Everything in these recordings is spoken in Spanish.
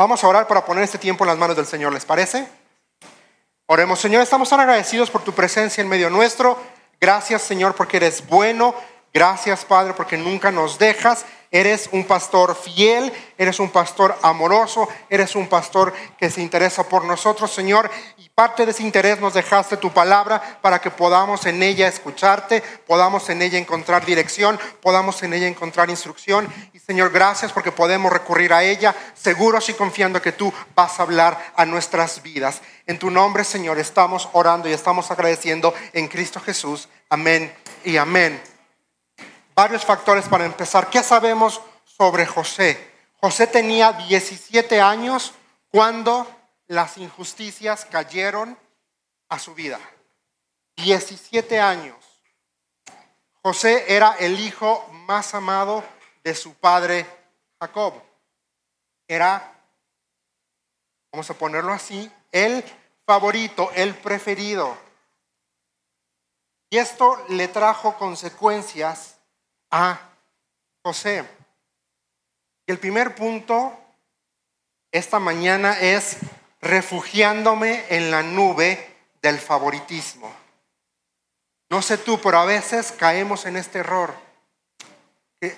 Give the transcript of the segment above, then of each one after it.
Vamos a orar para poner este tiempo en las manos del Señor, ¿les parece? Oremos, Señor, estamos tan agradecidos por tu presencia en medio nuestro. Gracias, Señor, porque eres bueno. Gracias, Padre, porque nunca nos dejas. Eres un pastor fiel, eres un pastor amoroso, eres un pastor que se interesa por nosotros, Señor. Y parte de ese interés nos dejaste tu palabra para que podamos en ella escucharte, podamos en ella encontrar dirección, podamos en ella encontrar instrucción. Y Señor, gracias porque podemos recurrir a ella, seguros y confiando que tú vas a hablar a nuestras vidas. En tu nombre, Señor, estamos orando y estamos agradeciendo en Cristo Jesús. Amén y amén varios factores para empezar. ¿Qué sabemos sobre José? José tenía 17 años cuando las injusticias cayeron a su vida. 17 años. José era el hijo más amado de su padre Jacob. Era, vamos a ponerlo así, el favorito, el preferido. Y esto le trajo consecuencias a José. Y el primer punto esta mañana es refugiándome en la nube del favoritismo. No sé tú, pero a veces caemos en este error. Que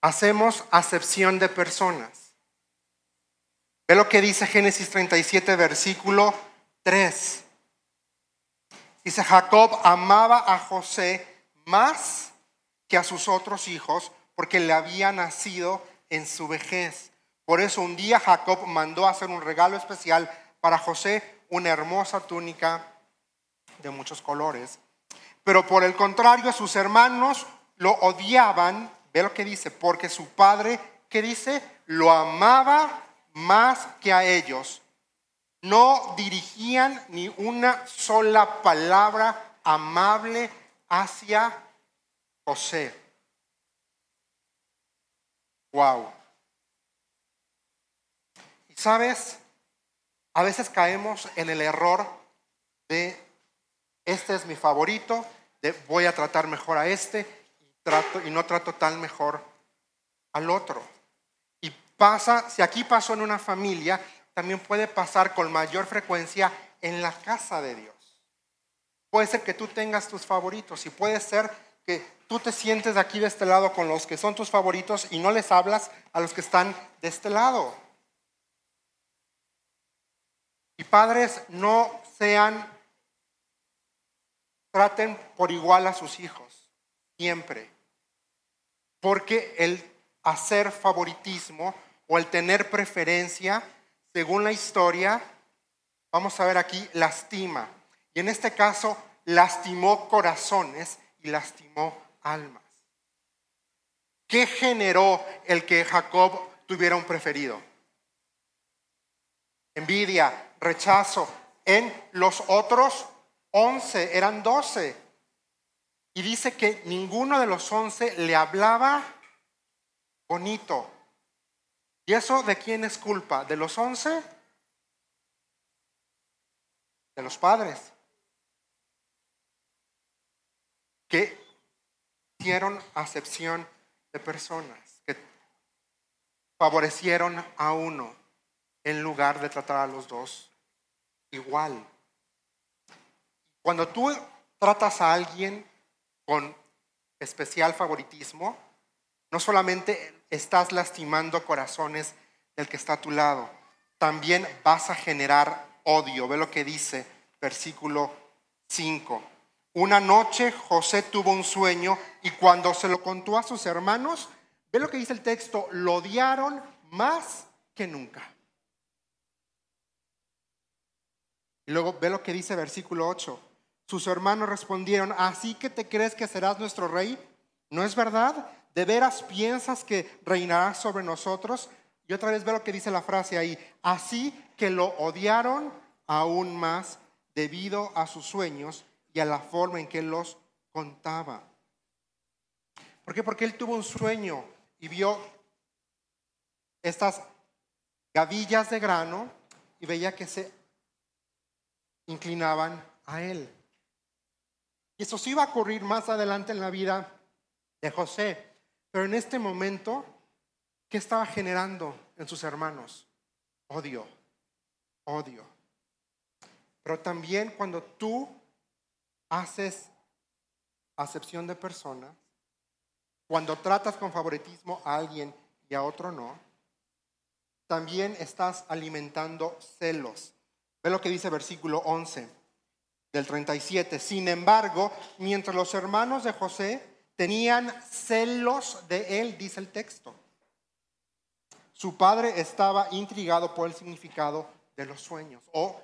hacemos acepción de personas. Ve lo que dice Génesis 37, versículo 3. Dice, Jacob amaba a José más que a sus otros hijos, porque le había nacido en su vejez. Por eso un día Jacob mandó hacer un regalo especial para José, una hermosa túnica de muchos colores. Pero por el contrario, sus hermanos lo odiaban, ve lo que dice, porque su padre, ¿qué dice? Lo amaba más que a ellos. No dirigían ni una sola palabra amable hacia José. Wow. Y sabes, a veces caemos en el error de este es mi favorito, de voy a tratar mejor a este y, trato, y no trato tan mejor al otro. Y pasa, si aquí pasó en una familia, también puede pasar con mayor frecuencia en la casa de Dios. Puede ser que tú tengas tus favoritos y puede ser que tú te sientes aquí de este lado con los que son tus favoritos y no les hablas a los que están de este lado. Y padres, no sean, traten por igual a sus hijos, siempre. Porque el hacer favoritismo o el tener preferencia, según la historia, vamos a ver aquí, lastima. Y en este caso, lastimó corazones y lastimó almas. ¿Qué generó el que Jacob tuviera un preferido? Envidia, rechazo. En los otros once, eran doce. Y dice que ninguno de los once le hablaba bonito. ¿Y eso de quién es culpa? ¿De los once? De los padres. Que hicieron acepción de personas, que favorecieron a uno en lugar de tratar a los dos igual. Cuando tú tratas a alguien con especial favoritismo, no solamente estás lastimando corazones del que está a tu lado, también vas a generar odio. Ve lo que dice versículo 5. Una noche José tuvo un sueño y cuando se lo contó a sus hermanos, ve lo que dice el texto, lo odiaron más que nunca. Y luego ve lo que dice versículo 8. Sus hermanos respondieron, ¿así que te crees que serás nuestro rey? ¿No es verdad? ¿De veras piensas que reinarás sobre nosotros? Y otra vez ve lo que dice la frase ahí, así que lo odiaron aún más debido a sus sueños y a la forma en que él los contaba. ¿Por qué? Porque él tuvo un sueño y vio estas gavillas de grano y veía que se inclinaban a él. Y eso sí iba a ocurrir más adelante en la vida de José. Pero en este momento, ¿qué estaba generando en sus hermanos? odio, odio. Pero también cuando tú haces acepción de personas, cuando tratas con favoritismo a alguien y a otro no, también estás alimentando celos. Ve lo que dice versículo 11 del 37. Sin embargo, mientras los hermanos de José tenían celos de él, dice el texto, su padre estaba intrigado por el significado de los sueños. O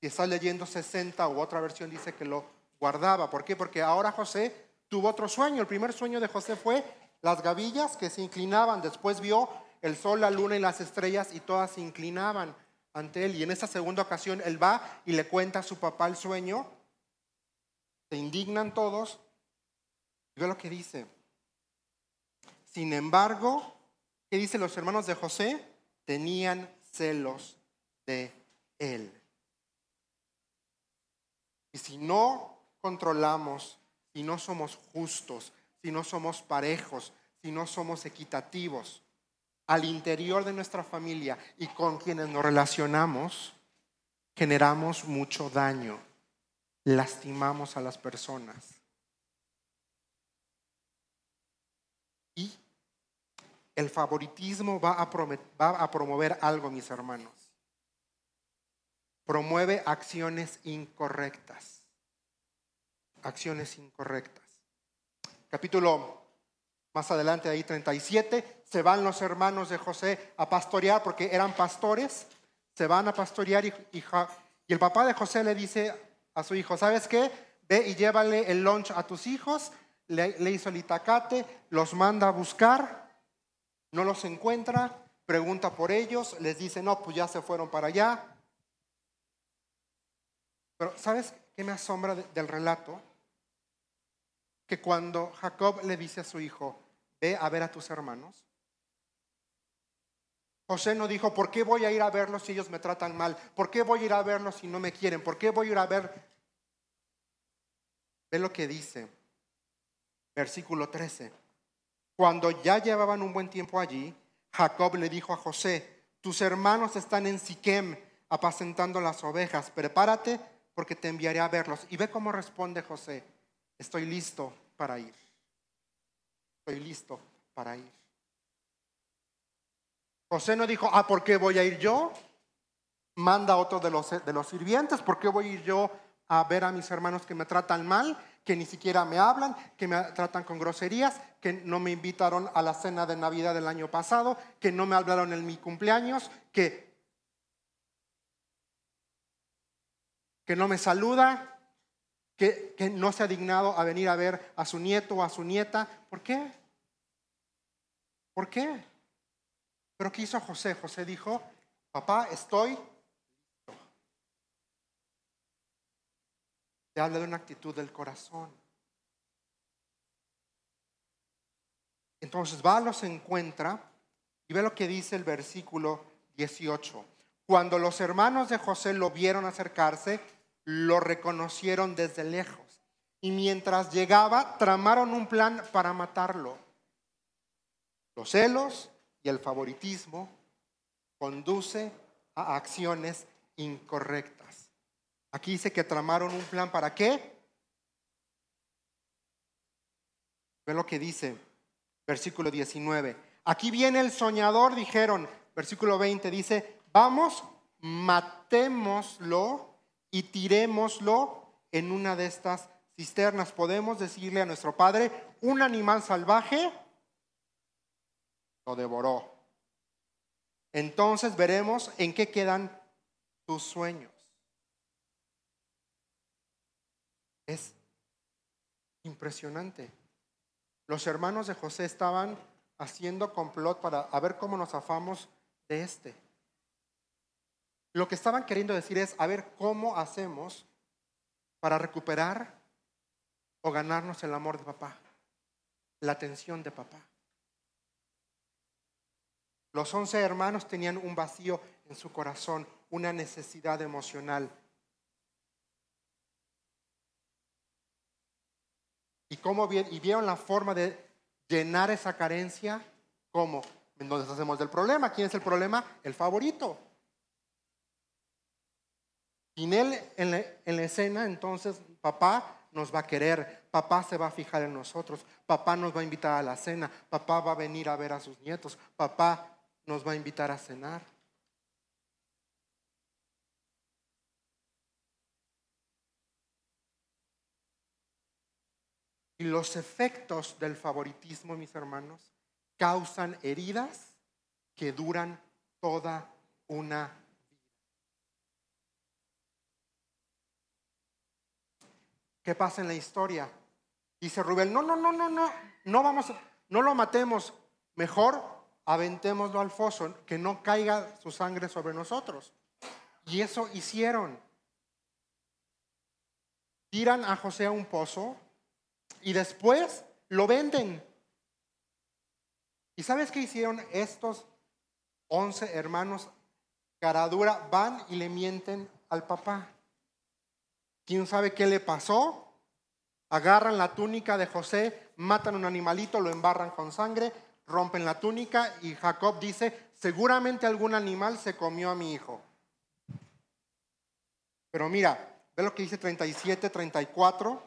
si estás leyendo 60 u otra versión dice que lo guardaba. ¿Por qué? Porque ahora José tuvo otro sueño. El primer sueño de José fue las gavillas que se inclinaban. Después vio el sol, la luna y las estrellas y todas se inclinaban ante él. Y en esa segunda ocasión él va y le cuenta a su papá el sueño. Se indignan todos. Y ve lo que dice. Sin embargo, ¿qué dicen los hermanos de José? Tenían celos de él. Y si no controlamos, si no somos justos, si no somos parejos, si no somos equitativos al interior de nuestra familia y con quienes nos relacionamos, generamos mucho daño, lastimamos a las personas. Y el favoritismo va a, va a promover algo, mis hermanos promueve acciones incorrectas. Acciones incorrectas. Capítulo más adelante, ahí 37, se van los hermanos de José a pastorear porque eran pastores, se van a pastorear y, el papá de José le dice a su hijo, ¿sabes qué? Ve y llévale el lunch a tus hijos, le, le hizo el itacate, los manda a buscar, no los encuentra, pregunta por ellos, les dice, no, pues ya se fueron para allá, pero ¿sabes qué me asombra del relato? Que cuando Jacob le dice a su hijo, ve a ver a tus hermanos, José no dijo, ¿por qué voy a ir a verlos si ellos me tratan mal? ¿Por qué voy a ir a verlos si no me quieren? ¿Por qué voy a ir a ver? Ve lo que dice, versículo 13. Cuando ya llevaban un buen tiempo allí, Jacob le dijo a José, tus hermanos están en Siquem apacentando las ovejas, prepárate porque te enviaré a verlos. Y ve cómo responde José, estoy listo para ir. Estoy listo para ir. José no dijo, ah, ¿por qué voy a ir yo? Manda a otro de los, de los sirvientes, ¿por qué voy a ir yo a ver a mis hermanos que me tratan mal, que ni siquiera me hablan, que me tratan con groserías, que no me invitaron a la cena de Navidad del año pasado, que no me hablaron en mi cumpleaños, que que no me saluda, que, no se ha dignado a venir a ver a su nieto o a su nieta. ¿Por qué? ¿Por qué? Pero ¿qué hizo José? José dijo, papá, estoy. Te habla de una actitud del corazón. Entonces va, los encuentra y ve lo que dice el versículo 18. Cuando los hermanos de José lo vieron acercarse, lo reconocieron desde lejos. Y mientras llegaba, tramaron un plan para matarlo. Los celos y el favoritismo conduce a acciones incorrectas. Aquí dice que tramaron un plan para qué? Ve lo que dice, versículo 19. Aquí viene el soñador, dijeron, versículo 20 dice, vamos, matémoslo y tirémoslo en una de estas cisternas. Podemos decirle a nuestro Padre, un animal salvaje lo devoró. Entonces veremos en qué quedan tus sueños. Es impresionante. Los hermanos de José estaban haciendo complot para ver cómo nos afamos de este. Lo que estaban queriendo decir es, a ver, ¿cómo hacemos para recuperar o ganarnos el amor de papá? La atención de papá. Los once hermanos tenían un vacío en su corazón, una necesidad emocional. ¿Y, cómo, y vieron la forma de llenar esa carencia? ¿Cómo? Nos deshacemos del problema. ¿Quién es el problema? El favorito. Sin Él en la, en la escena, entonces papá nos va a querer, papá se va a fijar en nosotros, papá nos va a invitar a la cena, papá va a venir a ver a sus nietos, papá nos va a invitar a cenar. Y los efectos del favoritismo, mis hermanos, causan heridas que duran toda una ¿Qué pasa en la historia? Dice Rubén, no, no, no, no, no, no vamos, no lo matemos, mejor aventémoslo al foso, que no caiga su sangre sobre nosotros. Y eso hicieron. Tiran a José a un pozo, y después lo venden. ¿Y sabes qué hicieron estos once hermanos caradura? Van y le mienten al papá. ¿Quién sabe qué le pasó? Agarran la túnica de José, matan un animalito, lo embarran con sangre, rompen la túnica y Jacob dice, seguramente algún animal se comió a mi hijo. Pero mira, ve lo que dice 37, 34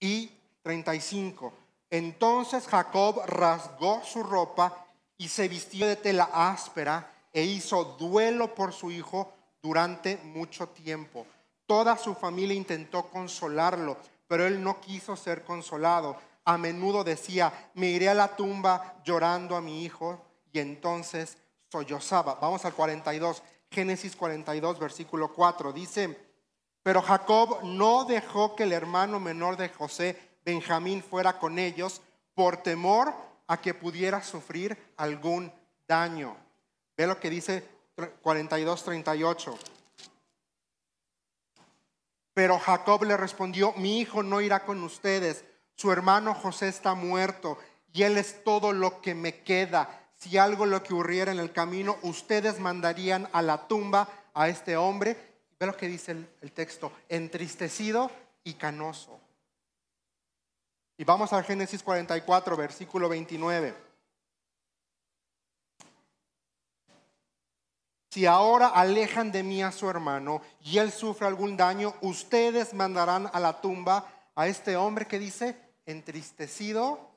y 35. Entonces Jacob rasgó su ropa y se vistió de tela áspera e hizo duelo por su hijo durante mucho tiempo. Toda su familia intentó consolarlo, pero él no quiso ser consolado. A menudo decía, me iré a la tumba llorando a mi hijo y entonces sollozaba. Vamos al 42, Génesis 42, versículo 4. Dice, pero Jacob no dejó que el hermano menor de José, Benjamín, fuera con ellos por temor a que pudiera sufrir algún daño. Ve lo que dice 42-38. Pero Jacob le respondió, mi hijo no irá con ustedes, su hermano José está muerto y él es todo lo que me queda. Si algo lo que ocurriera en el camino, ustedes mandarían a la tumba a este hombre Ve lo que dice el, texto, entristecido y canoso. Y vamos al Génesis 44, versículo 29. Si ahora alejan de mí a su hermano y él sufre algún daño, ustedes mandarán a la tumba a este hombre que dice entristecido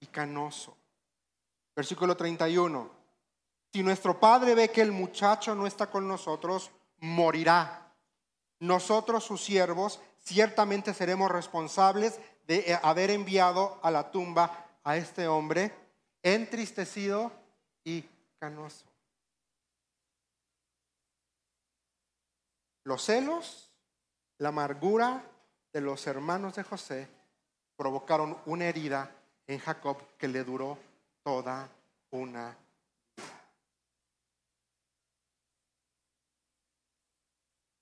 y canoso. Versículo 31. Si nuestro padre ve que el muchacho no está con nosotros, morirá. Nosotros, sus siervos, ciertamente seremos responsables de haber enviado a la tumba a este hombre entristecido y canoso. Los celos, la amargura de los hermanos de José provocaron una herida en Jacob que le duró toda una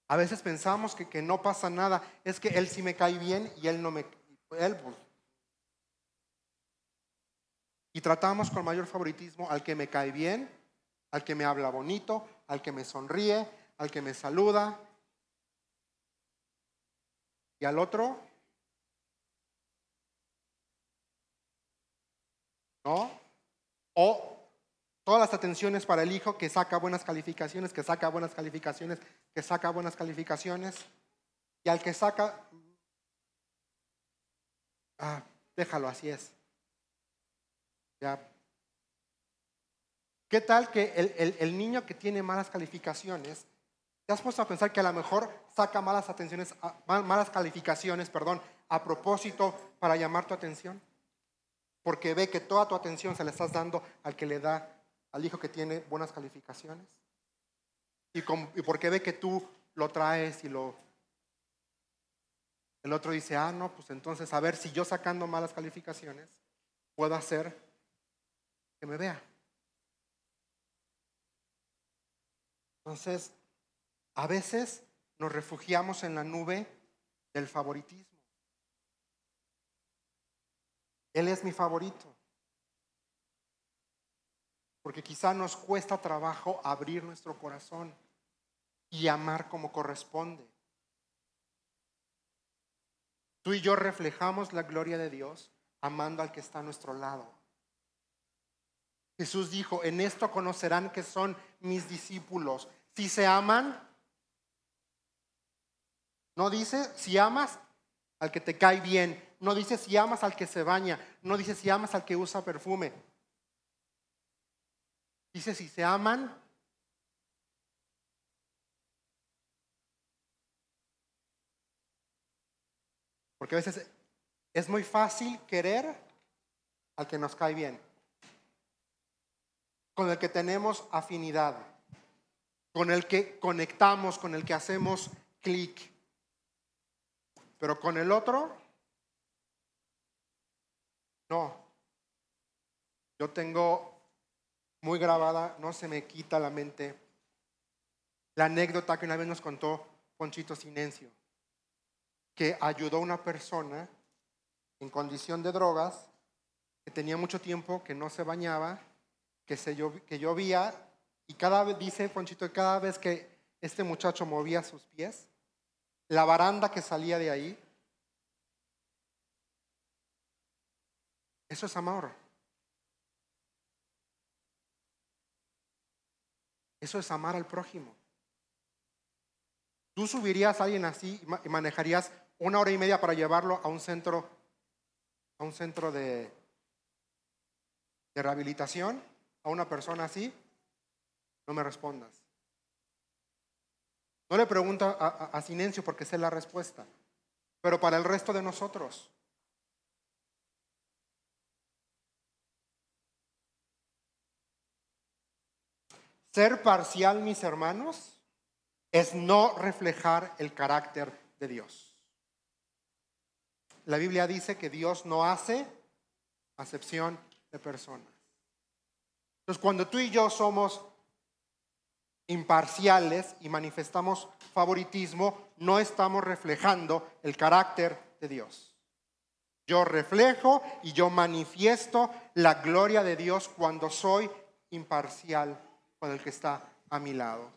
A veces pensamos que, que, no pasa nada, es que él sí me cae bien y él no me... Él, pues. Y tratamos con mayor favoritismo al que me cae bien, al que me habla bonito, al que me sonríe, al que me saluda. Y al otro, ¿no? O Todas las atenciones para el hijo que saca buenas calificaciones, que saca buenas calificaciones, que saca buenas calificaciones. Y al que saca, ah, déjalo, así es. Ya. ¿Qué tal que el, el, niño que tiene malas calificaciones, te has puesto a pensar que a lo mejor saca malas atenciones, malas calificaciones, perdón, a propósito para llamar tu atención? Porque ve que toda tu atención se la estás dando al que le da al hijo que tiene buenas calificaciones? ¿Y, ¿Y por qué ve que tú lo traes y lo... El otro dice, ah, no, pues entonces a ver si yo sacando malas calificaciones puedo hacer que me vea. Entonces, a veces nos refugiamos en la nube del favoritismo. Él es mi favorito porque quizá nos cuesta trabajo abrir nuestro corazón y amar como corresponde. Tú y yo reflejamos la gloria de Dios amando al que está a nuestro lado. Jesús dijo, en esto conocerán que son mis discípulos, si se aman No dice si amas al que te cae bien. No dice si amas al que se baña. No dice si amas al que usa perfume. Dice si se aman. Porque a veces es muy fácil querer al que nos cae bien, con el que tenemos afinidad, con el que conectamos, con el que hacemos clic. Pero con el otro, no. Yo tengo muy grabada, no se me quita la mente, la anécdota que una vez nos contó Ponchito Sinencio, que ayudó a una persona en condición de drogas, que tenía mucho tiempo, que no se bañaba, que, se que llovía, y cada vez, dice Ponchito, cada vez que este muchacho movía sus pies, la baranda que salía de ahí, eso es amor. Eso es amar al prójimo. Tú subirías a alguien así y manejarías una hora y media para llevarlo a un centro, a un centro de, de rehabilitación, a una persona así. No me respondas. No le pregunto a, a, Silencio porque sé la respuesta, pero para el resto de nosotros. Ser parcial, mis hermanos, es no reflejar el carácter de Dios. La Biblia dice que Dios no hace acepción de personas. Entonces, cuando tú y yo somos imparciales y manifestamos favoritismo, no estamos reflejando el carácter de Dios. Yo reflejo y yo manifiesto la gloria de Dios cuando soy imparcial con el que está a mi lado.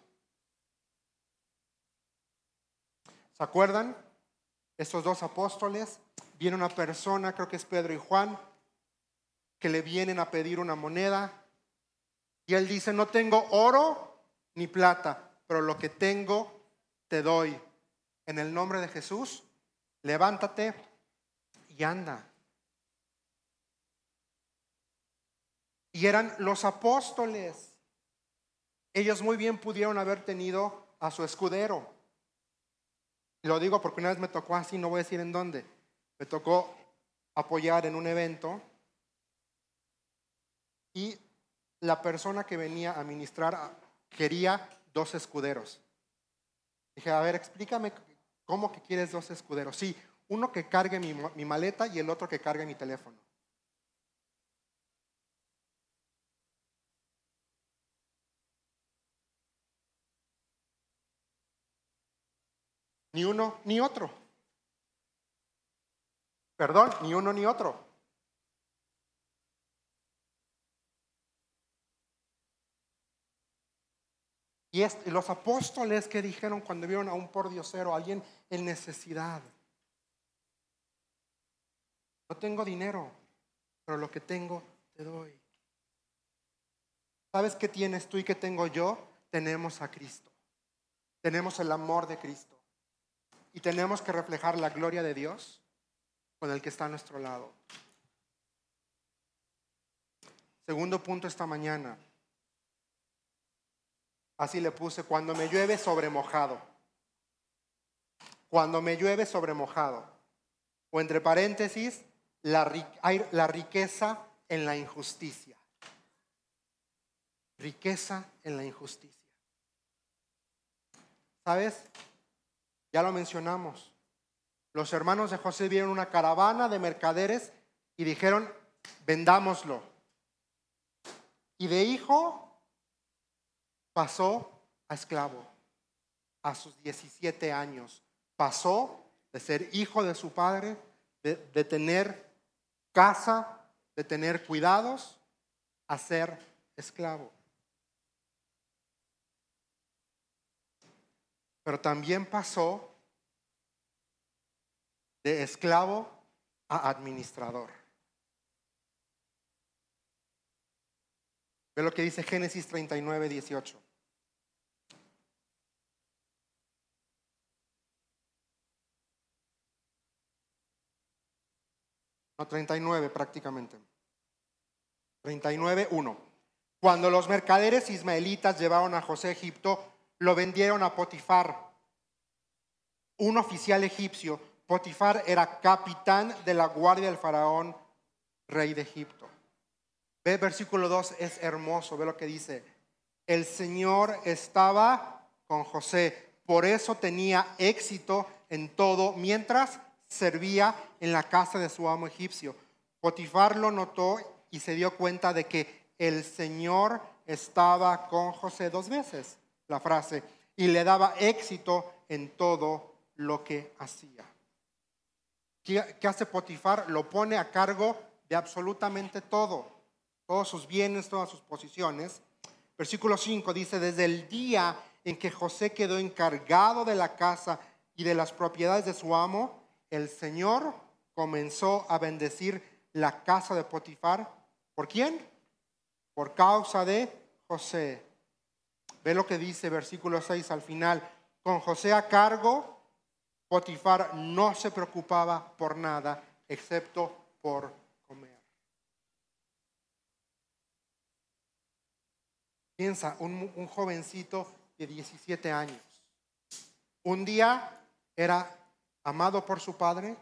¿Se acuerdan? Estos dos apóstoles, viene una persona, creo que es Pedro y Juan, que le vienen a pedir una moneda y él dice, no tengo oro ni plata, pero lo que tengo te doy. En el nombre de Jesús, levántate y anda. Y eran los apóstoles. Ellos muy bien pudieron haber tenido a su escudero. Lo digo porque una vez me tocó así, no voy a decir en dónde. Me tocó apoyar en un evento y la persona que venía a ministrar quería dos escuderos. Dije, a ver, explícame cómo que quieres dos escuderos. Sí, uno que cargue mi, mi maleta y el otro que cargue mi teléfono. Ni uno ni otro. Perdón, ni uno ni otro. Y, los apóstoles que dijeron cuando vieron a un pordiosero, alguien en necesidad. No tengo dinero, pero lo que tengo te doy. ¿Sabes qué tienes tú y qué tengo yo? Tenemos a Cristo. Tenemos el amor de Cristo. Y tenemos que reflejar la gloria de Dios con el que está a nuestro lado. Segundo punto esta mañana. Así le puse, cuando me llueve sobre mojado. Cuando me llueve sobre mojado. O entre paréntesis, la, riqueza en la injusticia. Riqueza en la injusticia. ¿Sabes? Ya lo mencionamos. Los hermanos de José vieron una caravana de mercaderes y dijeron, vendámoslo. Y de hijo pasó a esclavo a sus 17 años. Pasó de ser hijo de su padre, de, tener casa, de tener cuidados, a ser esclavo. Pero también pasó de esclavo a administrador. Ve lo que dice Génesis 39, 18. No, 39 prácticamente. 39, 1. Cuando los mercaderes ismaelitas llevaron a José a Egipto, lo vendieron a Potifar, un oficial egipcio. Potifar era capitán de la guardia del faraón, rey de Egipto. Ve, versículo 2 es hermoso, ve lo que dice. El Señor estaba con José, por eso tenía éxito en todo mientras servía en la casa de su amo egipcio. Potifar lo notó y se dio cuenta de que el Señor estaba con José dos veces, la frase, y le daba éxito en todo lo que hacía. ¿Qué, hace Potifar? Lo pone a cargo de absolutamente todo, todos sus bienes, todas sus posiciones. Versículo 5 dice, desde el día en que José quedó encargado de la casa y de las propiedades de su amo, el Señor comenzó a bendecir la casa de Potifar. ¿Por quién? Por causa de José. Ve lo que dice versículo 6 al final. Con José a cargo, Potifar no se preocupaba por nada excepto por comer. Piensa, un, un jovencito de 17 años. Un día era amado por su padre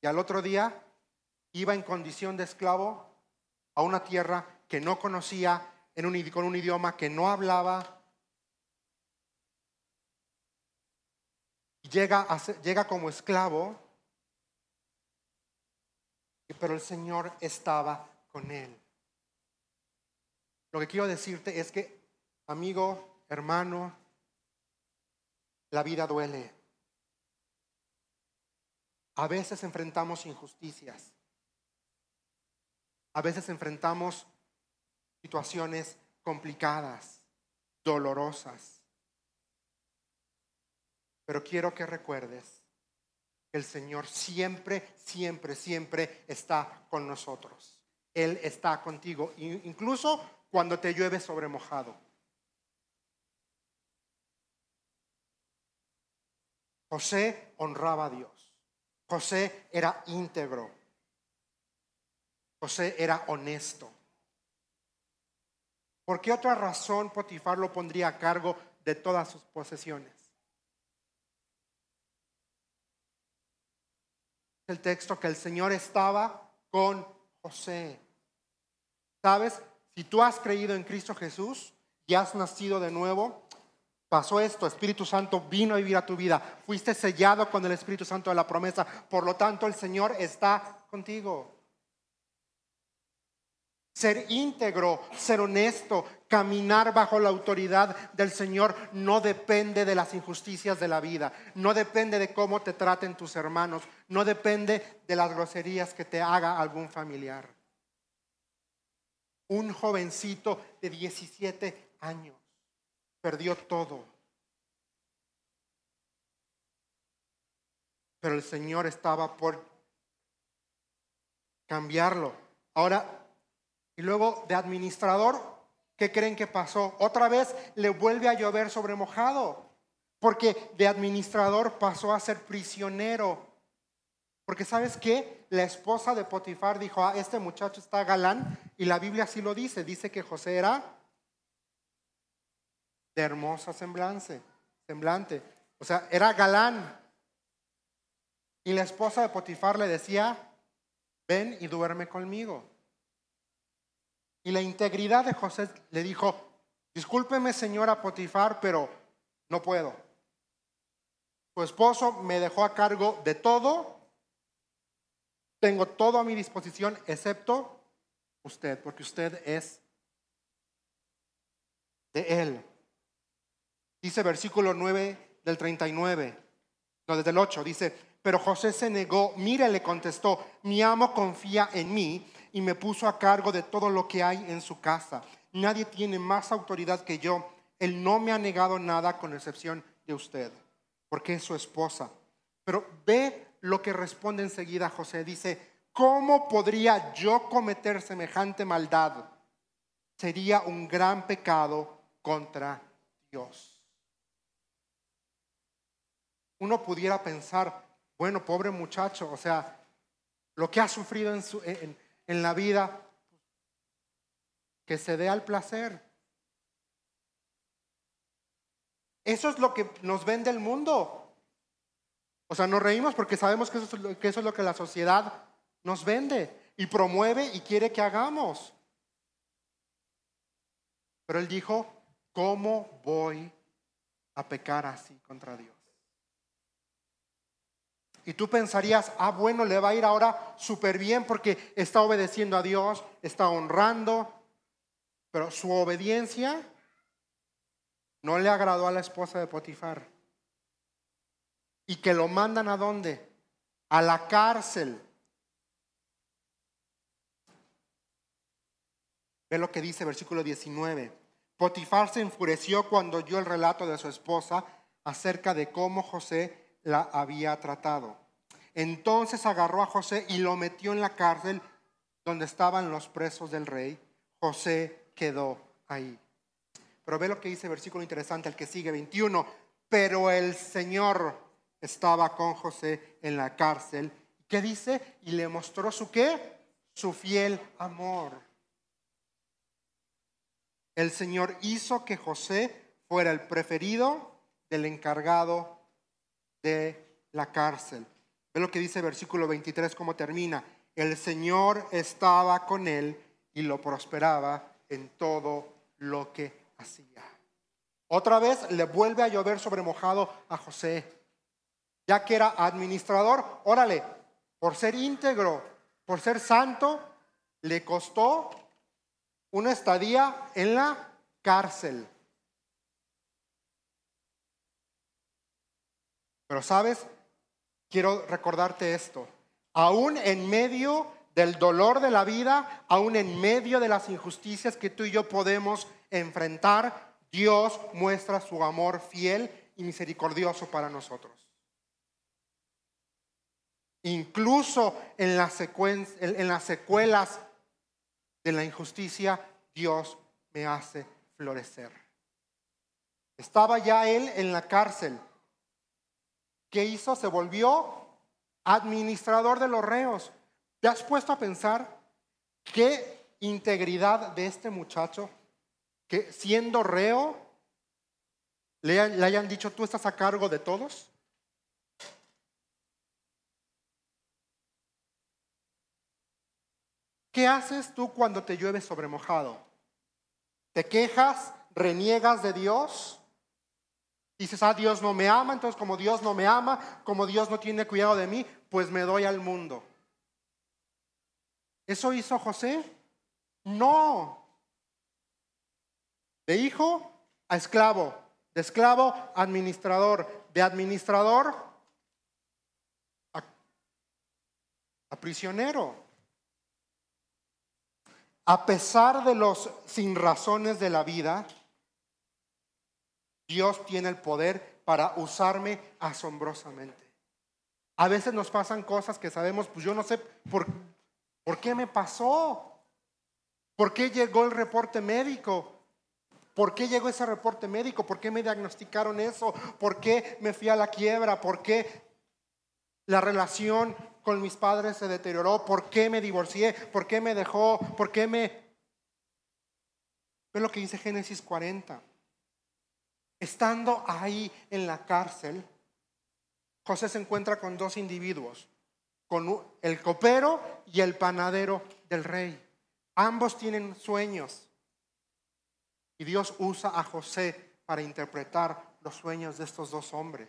y al otro día iba en condición de esclavo a una tierra que no conocía, en un, con un idioma que no hablaba. Llega, a llega como esclavo, pero el Señor estaba con él. Lo que quiero decirte es que, amigo, hermano, la vida duele. A veces enfrentamos injusticias. A veces enfrentamos situaciones complicadas, dolorosas. Pero quiero que recuerdes que el Señor siempre, siempre, siempre está con nosotros. Él está contigo, incluso cuando te llueve sobre mojado. José honraba a Dios. José era íntegro. José era honesto. ¿Por qué otra razón Potifar lo pondría a cargo de todas sus posesiones? El texto que el Señor estaba con José. ¿Sabes? Si tú has creído en Cristo Jesús y has nacido de nuevo, pasó esto, Espíritu Santo vino a vivir a tu vida, fuiste sellado con el Espíritu Santo de la promesa, por lo tanto el Señor está contigo. Ser íntegro, ser honesto, caminar bajo la autoridad del Señor no depende de las injusticias de la vida, no depende de cómo te traten tus hermanos, no depende de las groserías que te haga algún familiar. Un jovencito de 17 años perdió todo. Pero el Señor estaba por cambiarlo. Ahora, y luego de administrador, ¿qué creen que pasó? Otra vez le vuelve a llover sobre mojado, porque de administrador pasó a ser prisionero. Porque sabes qué? La esposa de Potifar dijo, ah, este muchacho está galán, y la Biblia así lo dice, dice que José era de hermosa semblante, semblante. O sea, era galán. Y la esposa de Potifar le decía, ven y duerme conmigo. Y la integridad de José le dijo, discúlpeme señora Potifar, pero no puedo. Su esposo me dejó a cargo de todo, tengo todo a mi disposición excepto usted, porque usted es de él. Dice versículo 9 del 39, no, desde el 8, dice, pero José se negó, mire, le contestó, mi amo confía en mí y me puso a cargo de todo lo que hay en su casa. Nadie tiene más autoridad que yo. Él no me ha negado nada con excepción de usted, porque es su esposa. Pero ve lo que responde enseguida José. Dice, ¿cómo podría yo cometer semejante maldad? Sería un gran pecado contra Dios uno pudiera pensar, bueno, pobre muchacho, o sea, lo que ha sufrido en, su, en, la vida, que se dé al placer. Eso es lo que nos vende el mundo. O sea, nos reímos porque sabemos que eso, es lo, que eso es lo que la sociedad nos vende y promueve y quiere que hagamos. Pero él dijo, ¿cómo voy a pecar así contra Dios? Y tú pensarías, ah, bueno, le va a ir ahora súper bien porque está obedeciendo a Dios, está honrando, pero su obediencia no le agradó a la esposa de Potifar. Y que lo mandan a dónde? A la cárcel. Ve lo que dice versículo 19. Potifar se enfureció cuando oyó el relato de su esposa acerca de cómo José la había tratado. Entonces agarró a José y lo metió en la cárcel donde estaban los presos del rey. José quedó ahí. Pero ve lo que dice el versículo interesante, el que sigue, 21. Pero el Señor estaba con José en la cárcel. ¿Qué dice? Y le mostró su qué? Su fiel amor. El Señor hizo que José fuera el preferido del encargado de la cárcel. Ve lo que dice versículo 23, cómo termina. El Señor estaba con él y lo prosperaba en todo lo que hacía. Otra vez le vuelve a llover sobre mojado a José, ya que era administrador. Órale, por ser íntegro, por ser santo, le costó una estadía en la cárcel. Pero sabes, quiero recordarte esto. Aún en medio del dolor de la vida, aún en medio de las injusticias que tú y yo podemos enfrentar, Dios muestra su amor fiel y misericordioso para nosotros. Incluso en las, en las secuelas de la injusticia, Dios me hace florecer. Estaba ya él en la cárcel. ¿Qué hizo? Se volvió administrador de los reos. ¿Te has puesto a pensar qué integridad de este muchacho que siendo reo le, hayan dicho tú estás a cargo de todos? ¿Qué haces tú cuando te llueve sobre mojado? ¿Te quejas? ¿Reniegas de Dios? Dices, ah, Dios no me ama, entonces como Dios no me ama, como Dios no tiene cuidado de mí, pues me doy al mundo. ¿Eso hizo José? No. De hijo a esclavo, de esclavo a administrador, de administrador a, a prisionero. A pesar de los sin razones de la vida, Dios tiene el poder para usarme asombrosamente. A veces nos pasan cosas que sabemos, pues yo no sé por, ¿Por qué me pasó? ¿Por qué llegó el reporte médico? ¿Por qué llegó ese reporte médico? ¿Por qué me diagnosticaron eso? ¿Por qué me fui a la quiebra? ¿Por qué la relación con mis padres se deterioró? ¿Por qué me divorcié? ¿Por qué me dejó? ¿Por qué me... Ve lo que dice Génesis 40. Estando ahí en la cárcel, José se encuentra con dos individuos con el copero y el panadero del rey. Ambos tienen sueños. Y Dios usa a José para interpretar los sueños de estos dos hombres.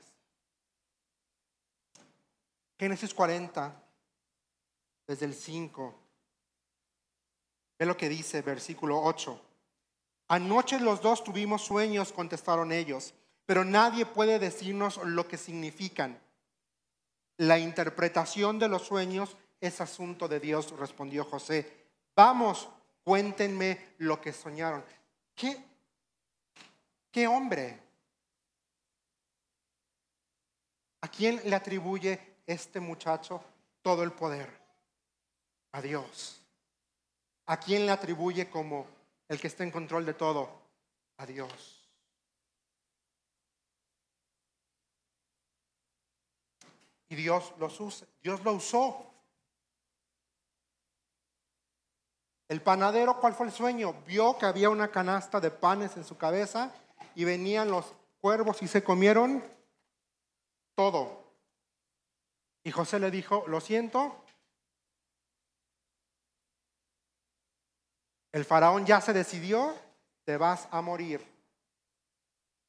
Génesis 40, desde el 5. Ve lo que dice, versículo 8. Anoche los dos tuvimos sueños, contestaron ellos, pero nadie puede decirnos lo que significan. La interpretación de los sueños es asunto de Dios, respondió José. Vamos, cuéntenme lo que soñaron. ¿Qué, qué hombre? ¿A quién le atribuye este muchacho todo el poder? A Dios. ¿A quién le atribuye como el que está en control de todo? A Dios. Y Dios, los usa, Dios lo usó El panadero, ¿cuál fue el sueño? Vio que había una canasta de panes en su cabeza y venían los cuervos y se comieron todo. Y José le dijo, lo siento, el faraón ya se decidió, te vas a morir.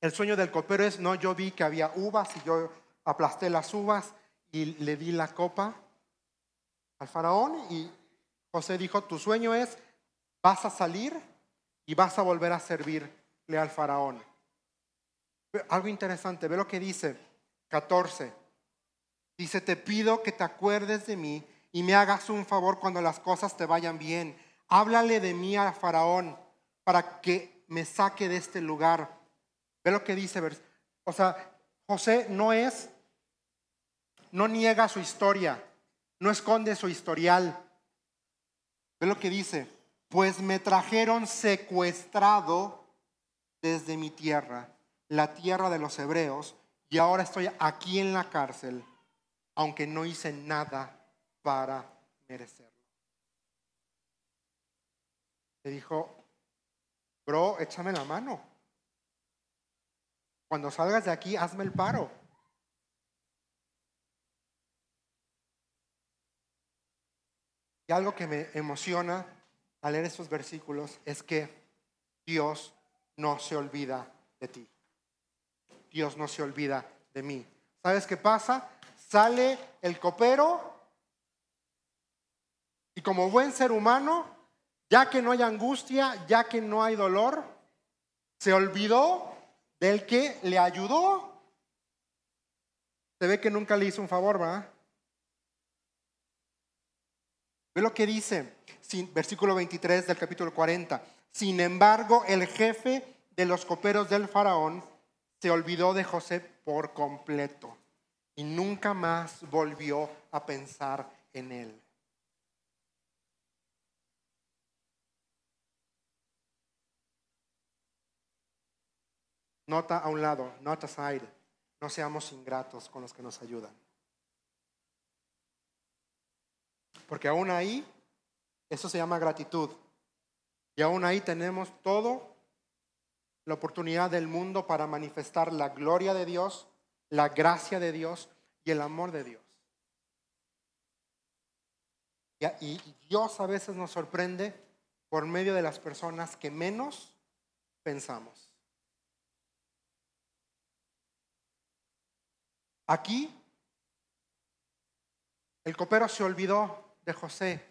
El sueño del copero es, no, yo vi que había uvas y yo aplasté las uvas y le di la copa al faraón y José dijo, tu sueño es, vas a salir y vas a volver a servirle al faraón. Algo interesante, ve lo que dice 14. Dice, te pido que te acuerdes de mí y me hagas un favor cuando las cosas te vayan bien. Háblale de mí a Faraón para que me saque de este lugar. Ve lo que dice. O sea, José no es, no niega su historia, no esconde su historial. Ve lo que dice. Pues me trajeron secuestrado desde mi tierra, la tierra de los hebreos, y ahora estoy aquí en la cárcel, aunque no hice nada para merecerlo. Le dijo, bro, échame la mano. Cuando salgas de aquí, hazme el paro. Y algo que me emociona al leer estos versículos es que Dios no se olvida de ti. Dios no se olvida de mí. ¿Sabes qué pasa? Sale el copero y como buen ser humano, ya que no hay angustia, ya que no hay dolor, se olvidó del que le ayudó. Se ve que nunca le hizo un favor, ¿va? Ve lo que dice, versículo 23 del capítulo 40. Sin embargo, el jefe de los coperos del faraón se olvidó de José por completo y nunca más volvió a pensar en él. Nota a un lado, nota side, no seamos ingratos con los que nos ayudan. Porque aún ahí, eso se llama gratitud. Y aún ahí tenemos todo la oportunidad del mundo para manifestar la gloria de Dios, la gracia de Dios y el amor de Dios. Y Dios a veces nos sorprende por medio de las personas que menos pensamos. Aquí, el copero se olvidó de José,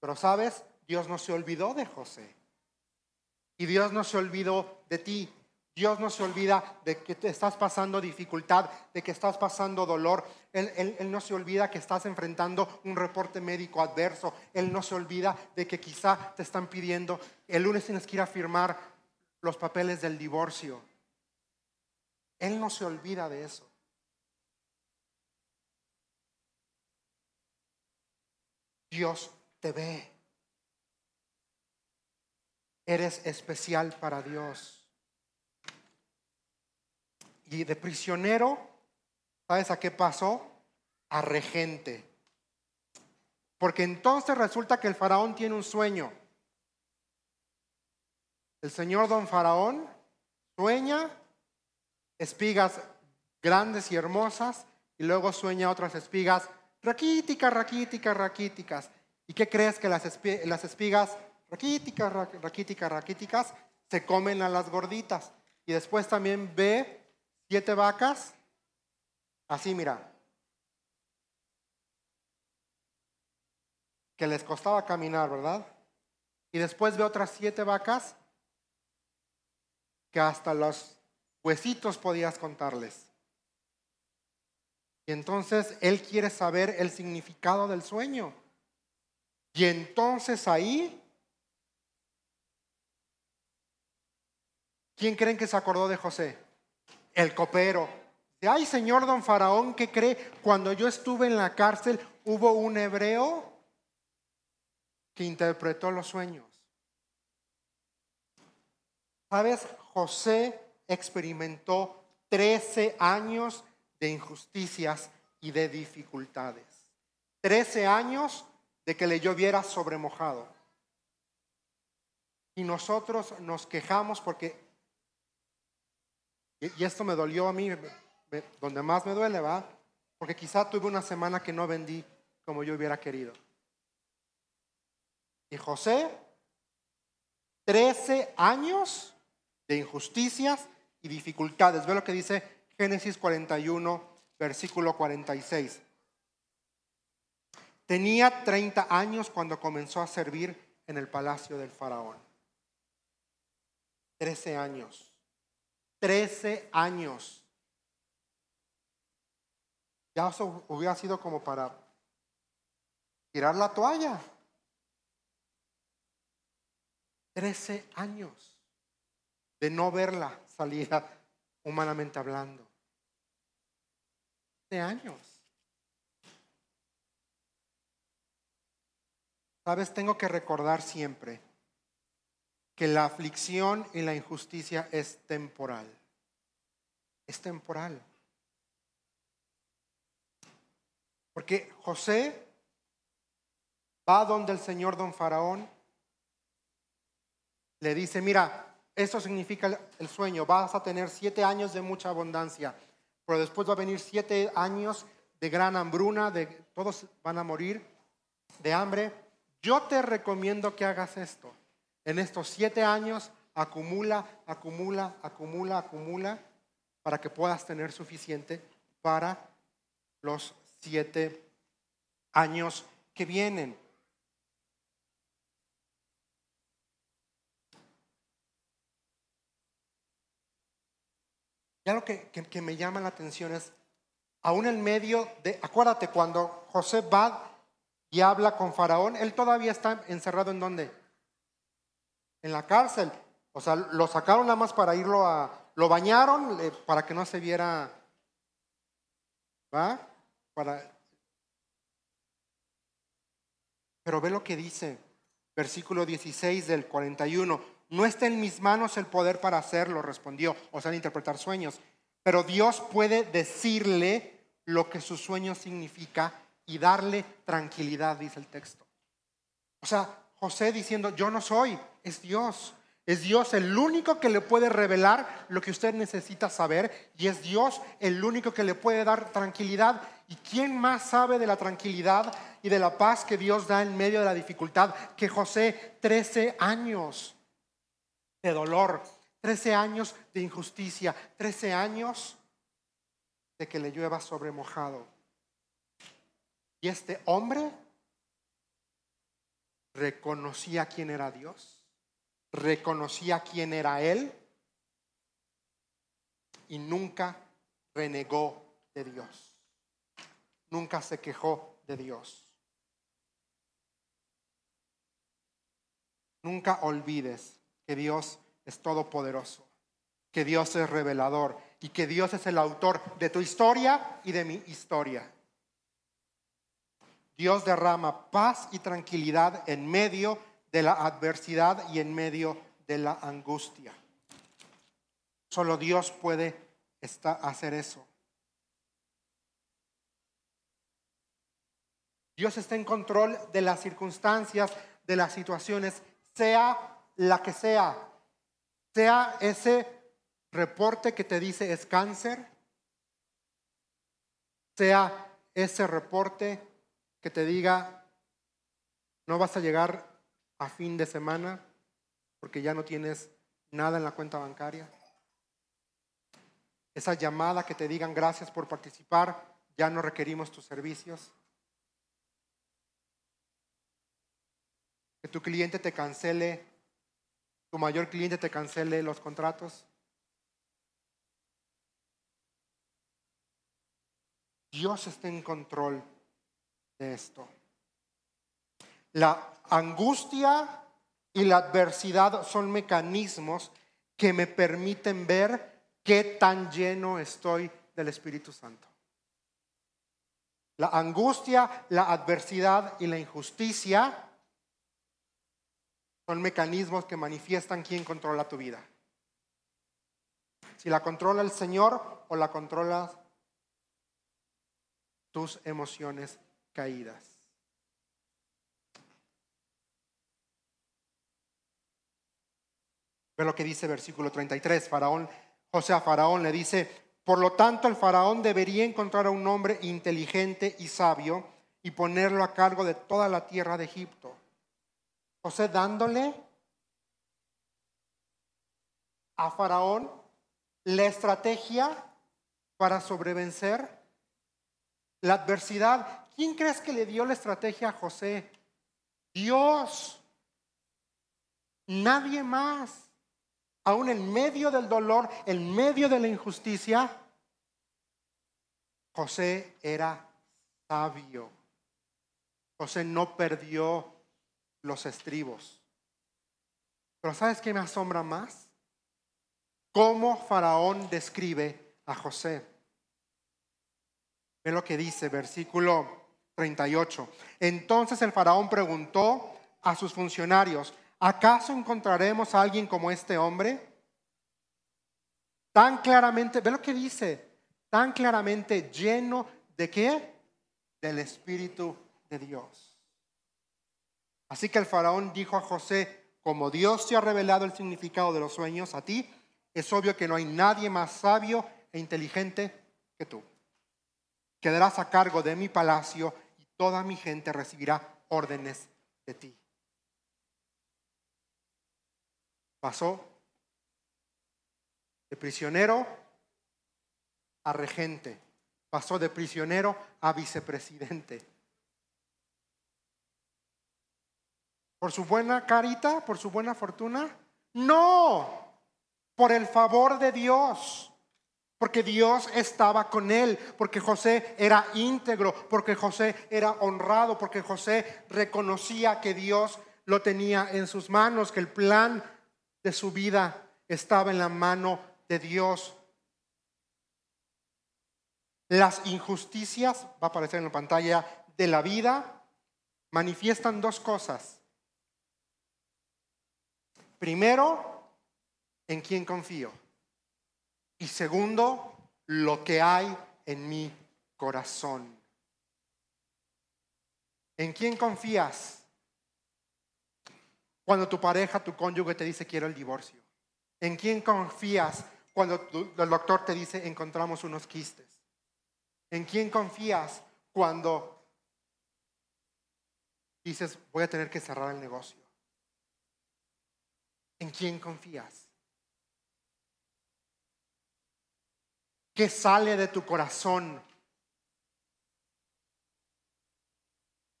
pero sabes, Dios no se olvidó de José. Y Dios no se olvidó de ti. Dios no se olvida de que te estás pasando dificultad, de que estás pasando dolor. Él, él, no se olvida que estás enfrentando un reporte médico adverso. Él no se olvida de que quizá te están pidiendo, el lunes tienes que ir a firmar los papeles del divorcio. Él no se olvida de eso. Dios te ve. Eres especial para Dios. Y de prisionero, ¿sabes a qué pasó? A regente. Porque entonces resulta que el faraón tiene un sueño. El señor don faraón sueña espigas grandes y hermosas y luego sueña otras espigas raquíticas, raquíticas, raquíticas. ¿Y qué crees que las, espigas raquíticas, raquíticas, raquíticas, se comen a las gorditas. Y después también ve siete vacas, así mira, que les costaba caminar, ¿verdad? Y después ve otras siete vacas que hasta los huesitos podías contarles. Y entonces él quiere saber el significado del sueño. Y entonces ahí ¿Quién creen que se acordó de José? El copero. Ay, señor don Faraón, ¿qué cree? Cuando yo estuve en la cárcel hubo un hebreo que interpretó los sueños. ¿Sabes? José experimentó 13 años de injusticias y de dificultades. 13 años de que le lloviera sobremojado. y nosotros nos quejamos porque, y, esto me dolió a mí, donde más me duele, va, porque quizá tuve una semana que no vendí como yo hubiera querido. Y José, 13 años de injusticias y dificultades. Ve lo que dice Génesis 41, versículo 46. Tenía 30 años cuando comenzó a servir en el palacio del faraón. 13 años. 13 años. Ya eso hubiera sido como para tirar la toalla. 13 años de no verla salida humanamente hablando. 13 años. Sabes, tengo que recordar siempre que la aflicción y la injusticia es temporal. Es temporal. Porque José va donde el señor don Faraón le dice, mira, esto significa el sueño, vas a tener siete años de mucha abundancia, pero después va a venir siete años de gran hambruna, de todos van a morir de hambre. Yo te recomiendo que hagas esto. En estos siete años acumula, acumula, acumula, acumula, para que puedas tener suficiente para los siete años que vienen. Ya lo que, me llama la atención es, aún en medio de, acuérdate, cuando José va y habla con Faraón, él todavía está encerrado en dónde? En la cárcel. O sea, lo sacaron nada más para irlo a, lo bañaron para que no se viera, ¿va? Para, pero ve lo que dice, versículo 16 del 41. No está en mis manos el poder para hacerlo, respondió, o sea, interpretar sueños. Pero Dios puede decirle lo que su sueño significa y darle tranquilidad, dice el texto. O sea, José diciendo, yo no soy, es Dios. Es Dios el único que le puede revelar lo que usted necesita saber y es Dios el único que le puede dar tranquilidad. ¿Y quién más sabe de la tranquilidad y de la paz que Dios da en medio de la dificultad que José? 13 años de dolor, 13 años de injusticia, 13 años de que le llueva sobre mojado. Y este hombre reconocía quién era Dios, reconocía quién era Él y nunca renegó de Dios, nunca se quejó de Dios. Nunca olvides que Dios es todopoderoso, que Dios es revelador y que Dios es el autor de tu historia y de mi historia. Dios derrama paz y tranquilidad en medio de la adversidad y en medio de la angustia. Solo Dios puede hacer eso. Dios está en control de las circunstancias, de las situaciones, sea la que sea. Sea ese reporte que te dice es cáncer, sea ese reporte que te diga no vas a llegar a fin de semana porque ya no tienes nada en la cuenta bancaria. Esa llamada que te digan gracias por participar, ya no requerimos tus servicios. Que tu cliente te cancele, tu mayor cliente te cancele los contratos. Dios está en control de esto. La angustia y la adversidad son mecanismos que me permiten ver qué tan lleno estoy del Espíritu Santo. La angustia, la adversidad y la injusticia son mecanismos que manifiestan quién controla tu vida. Si la controla el Señor o la controlas tus emociones caídas. Ve lo que dice versículo 33. Faraón, a Faraón le dice, por lo tanto el faraón debería encontrar a un hombre inteligente y sabio y ponerlo a cargo de toda la tierra de Egipto. José dándole a Faraón la estrategia para sobrevencer la adversidad. ¿Quién crees que le dio la estrategia a José? Dios. Nadie más. Aún en medio del dolor, en medio de la injusticia, José era sabio. José no perdió los estribos. Pero ¿sabes qué me asombra más? Cómo Faraón describe a José. Ve lo que dice, versículo 38. Entonces el faraón preguntó a sus funcionarios, ¿acaso encontraremos a alguien como este hombre? Tan claramente, ve lo que dice, tan claramente lleno de qué? Del Espíritu de Dios. Así que el faraón dijo a José, como Dios te ha revelado el significado de los sueños a ti, es obvio que no hay nadie más sabio e inteligente que tú. Quedarás a cargo de mi palacio y toda mi gente recibirá órdenes de ti. Pasó de prisionero a regente, pasó de prisionero a vicepresidente. ¿Por su buena carita? ¿Por su buena fortuna? No, por el favor de Dios. Porque Dios estaba con él, porque José era íntegro, porque José era honrado, porque José reconocía que Dios lo tenía en sus manos, que el plan de su vida estaba en la mano de Dios. Las injusticias, va a aparecer en la pantalla, de la vida manifiestan dos cosas. Primero, en quién confío. Y segundo, lo que hay en mi corazón. ¿En quién confías? Cuando tu pareja, tu cónyuge te dice quiero el divorcio. ¿En quién confías cuando el doctor te dice encontramos unos quistes? ¿En quién confías cuando dices voy a tener que cerrar el negocio? ¿En quién confías? ¿Qué sale de tu corazón?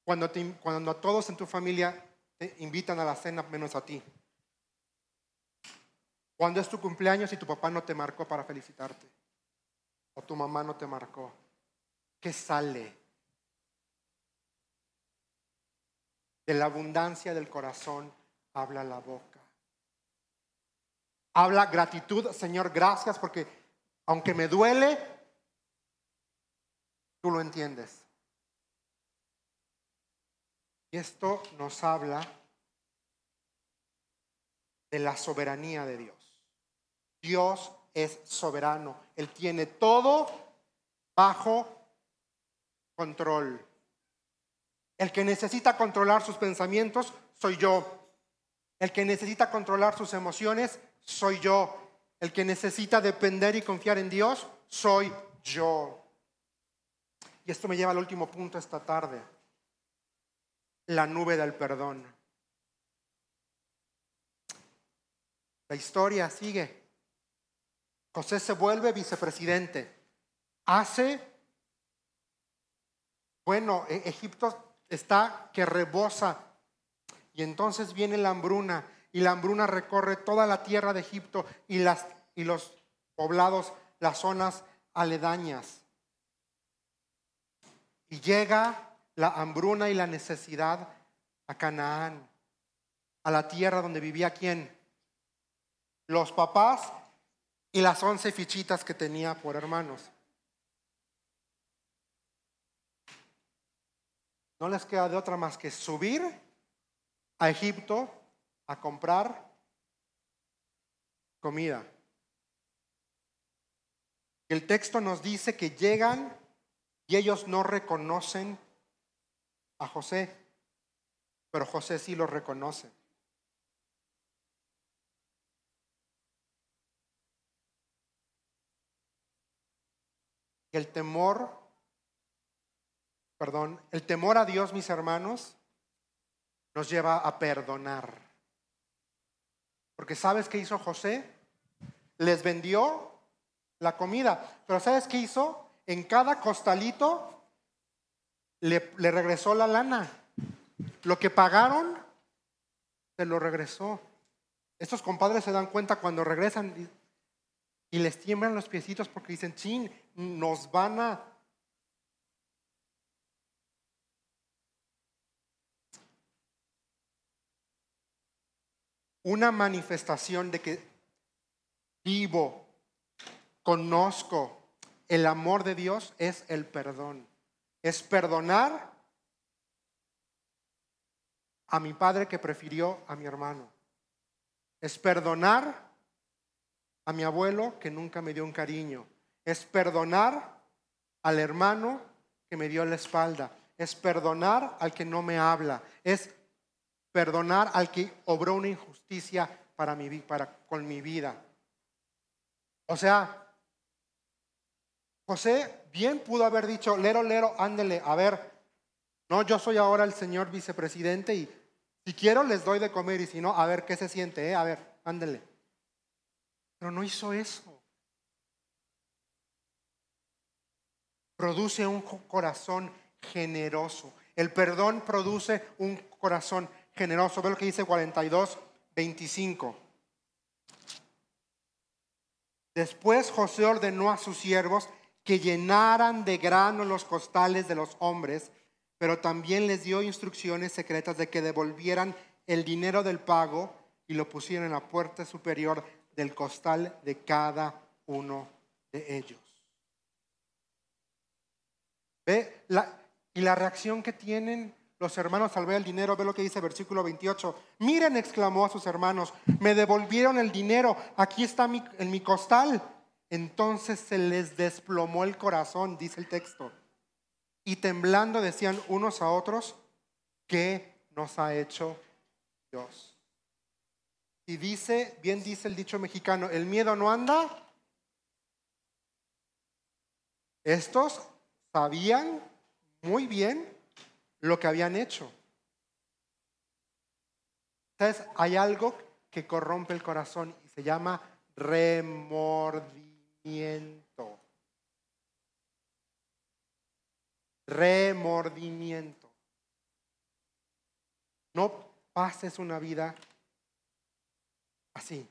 Cuando, cuando todos en tu familia te invitan a la cena menos a ti. Cuando es tu cumpleaños y tu papá no te marcó para felicitarte. O tu mamá no te marcó. ¿Qué sale? De la abundancia del corazón habla la boca. Habla gratitud, Señor, gracias porque aunque me duele, tú lo entiendes. Y esto nos habla de la soberanía de Dios. Dios es soberano. Él tiene todo bajo control. El que necesita controlar sus pensamientos soy yo. El que necesita controlar sus emociones soy yo. El que necesita depender y confiar en Dios soy yo. Y esto me lleva al último punto esta tarde. La nube del perdón. La historia sigue. José se vuelve vicepresidente. Hace, bueno, e-, Egipto está que rebosa. Y entonces viene la hambruna y la hambruna recorre toda la tierra de Egipto y, las, y los poblados, las zonas aledañas. Y llega la hambruna y la necesidad a Canaán, a la tierra donde vivía quién? Los papás y las once fichitas que tenía por hermanos. No les queda de otra más que subir a Egipto a comprar comida. El texto nos dice que llegan y ellos no reconocen a José, pero José sí lo reconoce. El temor, perdón, el temor a Dios, mis hermanos, nos lleva a perdonar. Porque ¿sabes qué hizo José? Les vendió la comida. Pero ¿sabes qué hizo? En cada costalito le, regresó la lana. Lo que pagaron, se lo regresó. Estos compadres se dan cuenta cuando regresan y, y les tiemblan los piecitos porque dicen, chin, nos van a... Una manifestación de que vivo, conozco el amor de Dios es el perdón. Es perdonar a mi padre que prefirió a mi hermano. Es perdonar a mi abuelo que nunca me dio un cariño. Es perdonar al hermano que me dio la espalda. Es perdonar al que no me habla. Es perdonar al que obró una injusticia para mi, con mi vida. O sea, José bien pudo haber dicho, lero, lero, ándele, a ver, no, yo soy ahora el señor vicepresidente y si quiero les doy de comer y si no, a ver qué se siente, ¿eh? a ver, ándele. Pero no hizo eso. Produce un corazón generoso. El perdón produce un corazón generoso. Ve lo que dice 42, 25. Después José ordenó a sus siervos que llenaran de grano los costales de los hombres pero también les dio instrucciones secretas de que devolvieran el dinero del pago y lo pusieran en la puerta superior del costal de cada uno de ellos. ¿Ve? y la reacción que tienen los hermanos al ver el dinero, ve lo que dice versículo 28. Miren, exclamó a sus hermanos, me devolvieron el dinero, aquí está en mi costal. Entonces se les desplomó el corazón, dice el texto y temblando decían unos a otros, ¿qué nos ha hecho Dios? Y dice, bien dice el dicho mexicano, el miedo no anda. Estos sabían muy bien lo que habían hecho. Entonces, hay algo que corrompe el corazón y se llama remordimiento. remordimiento. No pases una vida así,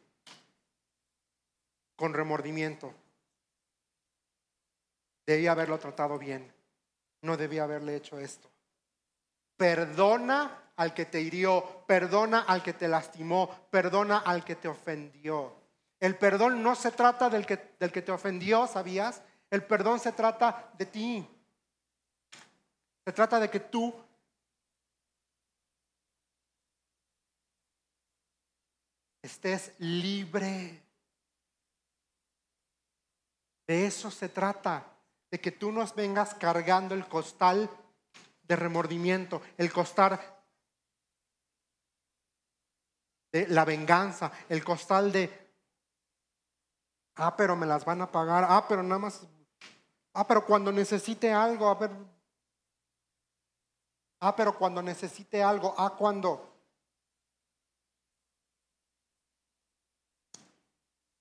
con remordimiento. Debía haberlo tratado bien. No debía haberle hecho esto. Perdona al que te hirió, perdona al que te lastimó, perdona al que te ofendió. El perdón no se trata del que, del que te ofendió, ¿sabías? El perdón se trata de ti. Se trata de que tú estés libre. De eso se trata, de que tú nos vengas cargando el costal de remordimiento, el costal de la venganza, el costal de, ah, pero me las van a pagar, ah, pero nada más, ah, pero cuando necesite algo, a ver, Ah, pero cuando necesite algo, ah, cuando.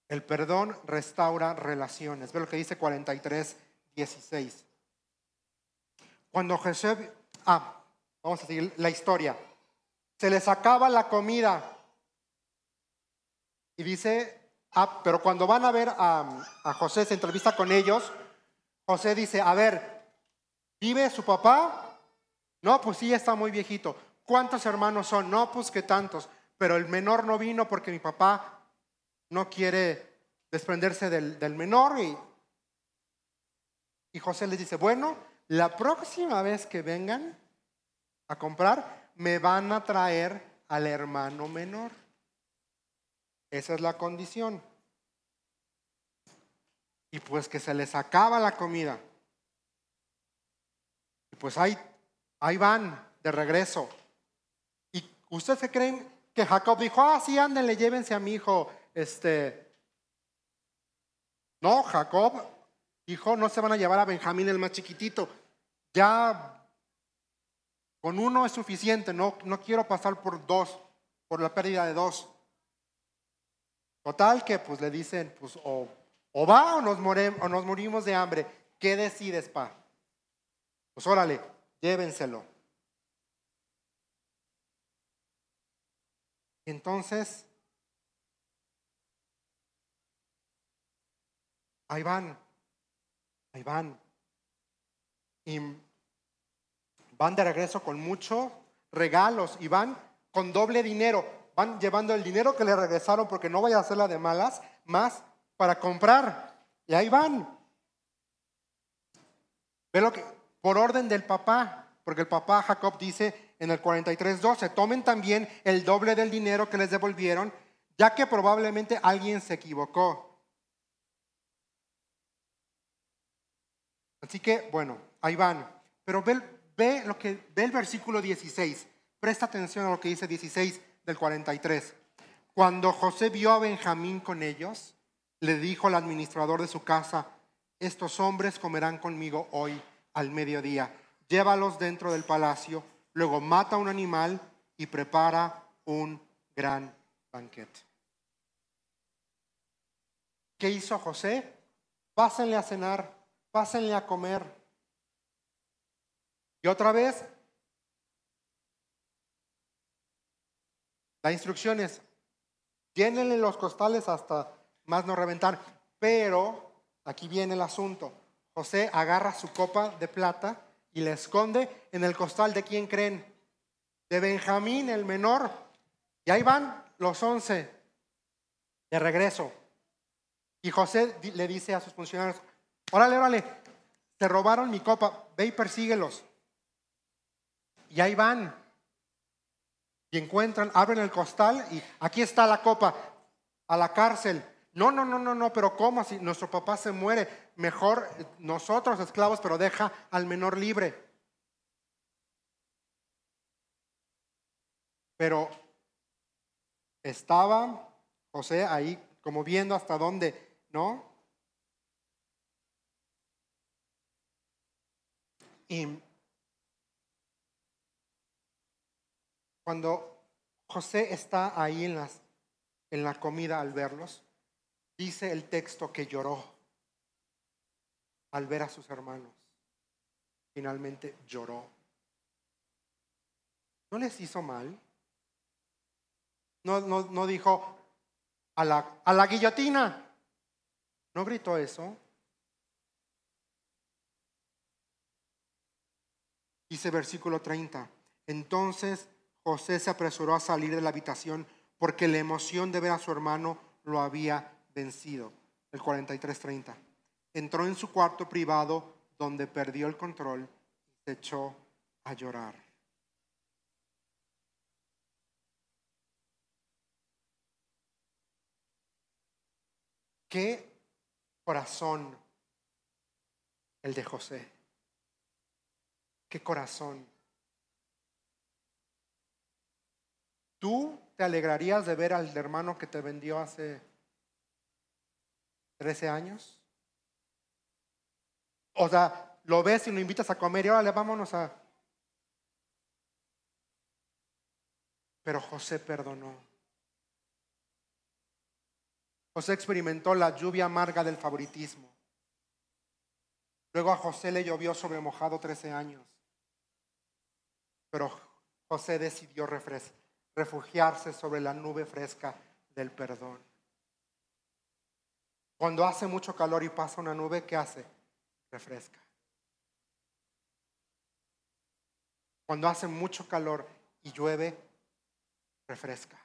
El perdón restaura relaciones. Ve lo que dice 43, 16. Cuando Jesús, ah, vamos a seguir la historia. Se les acaba la comida. Y dice, ah, pero cuando van a ver a, José, se entrevista con ellos, José dice, a ver, ¿vive su papá? No, pues sí, está muy viejito. ¿Cuántos hermanos son? No, pues que tantos. Pero el menor no vino porque mi papá no quiere desprenderse del, menor. Y, y José les dice, bueno, la próxima vez que vengan a comprar, me van a traer al hermano menor. Esa es la condición. Y pues que se les acaba la comida. Y pues hay Ahí van de regreso. ¿Y ustedes se creen que Jacob dijo, ah, sí, ándenle, llévense a mi hijo? Este. No, Jacob Hijo, no se van a llevar a Benjamín el más chiquitito. Ya con uno es suficiente, no, no quiero pasar por dos, por la pérdida de dos. Total que pues le dicen, pues o, va o nos, o nos morimos de hambre. ¿Qué decides, pa? Pues órale, llévenselo. Entonces, ahí van, ahí van. Y van de regreso con muchos regalos y van con doble dinero van llevando el dinero que le regresaron porque no vaya a hacerla de malas, más para comprar. Y ahí van. Ve lo que, por orden del papá, porque el papá Jacob dice en el 43.12, tomen también el doble del dinero que les devolvieron, ya que probablemente alguien se equivocó. Así que, bueno, ahí van. Pero ve, ve lo que, ve el versículo 16. Presta atención a lo que dice 16 del 43. Cuando José vio a Benjamín con ellos, le dijo al administrador de su casa, estos hombres comerán conmigo hoy al mediodía. Llévalos dentro del palacio, luego mata un animal y prepara un gran banquete. ¿Qué hizo José? Pásenle a cenar, pásenle a comer. Y otra vez La instrucción es, llénenle los costales hasta más no reventar. Pero, aquí viene el asunto, José agarra su copa de plata y la esconde en el costal de quién creen? De Benjamín, el menor. Y ahí van los once de regreso. Y José le dice a sus funcionarios, órale, órale, te robaron mi copa, ve y persíguelos. Y ahí van y encuentran, abren el costal y aquí está la copa, a la cárcel. No, no, no, no, no, pero ¿cómo? Si nuestro papá se muere, mejor nosotros esclavos, pero deja al menor libre. Pero estaba José ahí como viendo hasta dónde, ¿no? Y Cuando José está ahí en, en la comida al verlos, dice el texto que lloró al ver a sus hermanos. Finalmente lloró. ¿No les hizo mal? No, no, dijo a la, a la guillotina. ¿No gritó eso? Dice versículo 30. Entonces José se apresuró a salir de la habitación porque la emoción de ver a su hermano lo había vencido. El 43:30. Entró en su cuarto privado donde perdió el control y se echó a llorar. ¿Qué corazón el de José? ¿Qué corazón? ¿Tú te alegrarías de ver al hermano que te vendió hace 13 años? O sea, lo ves y lo invitas a comer y órale, vámonos a... Pero José perdonó. José experimentó la lluvia amarga del favoritismo. Luego a José le llovió sobre mojado 13 años. Pero José decidió refugiarse sobre la nube fresca del perdón. Cuando hace mucho calor y pasa una nube, ¿qué hace? Refresca. Cuando hace mucho calor y llueve, refresca.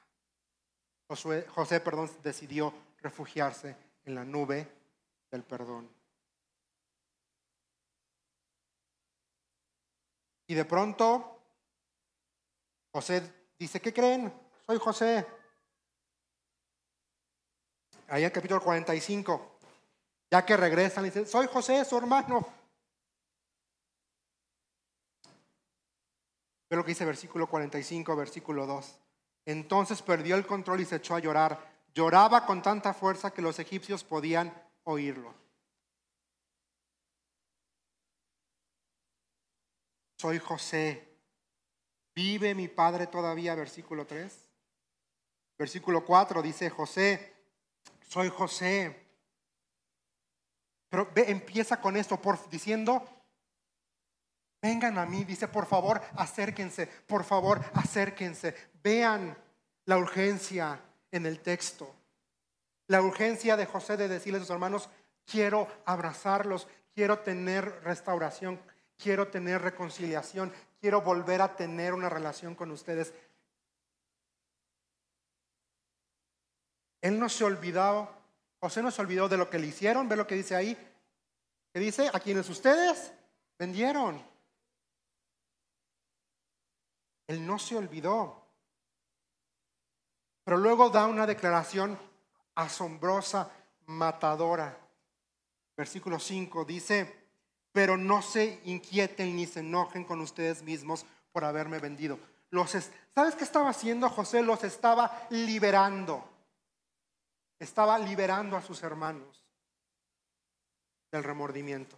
José, perdón, decidió refugiarse en la nube del perdón. Y de pronto, José dice, ¿qué creen? Soy José. Ahí en el capítulo 45, ya que regresan, le dicen, soy José, su hermano. Ve lo que dice versículo 45, versículo 2. Entonces perdió el control y se echó a llorar. Lloraba con tanta fuerza que los egipcios podían oírlo. Soy José, ¿Vive mi padre todavía? Versículo 3. Versículo 4 dice, José, soy José. Pero ve, empieza con esto por, diciendo, vengan a mí, dice, por favor, acérquense, por favor, acérquense. Vean la urgencia en el texto. La urgencia de José de decirle a sus hermanos, quiero abrazarlos, quiero tener restauración, quiero tener reconciliación, quiero volver a tener una relación con ustedes. Él no se olvidó, José no se olvidó de lo que le hicieron, ve lo que dice ahí, que dice, a quienes ustedes vendieron. Él no se olvidó. Pero luego da una declaración asombrosa, matadora. Versículo 5 dice, pero no se inquieten ni se enojen con ustedes mismos por haberme vendido. Los ¿Sabes qué estaba haciendo José? Los estaba liberando. Estaba liberando a sus hermanos del remordimiento.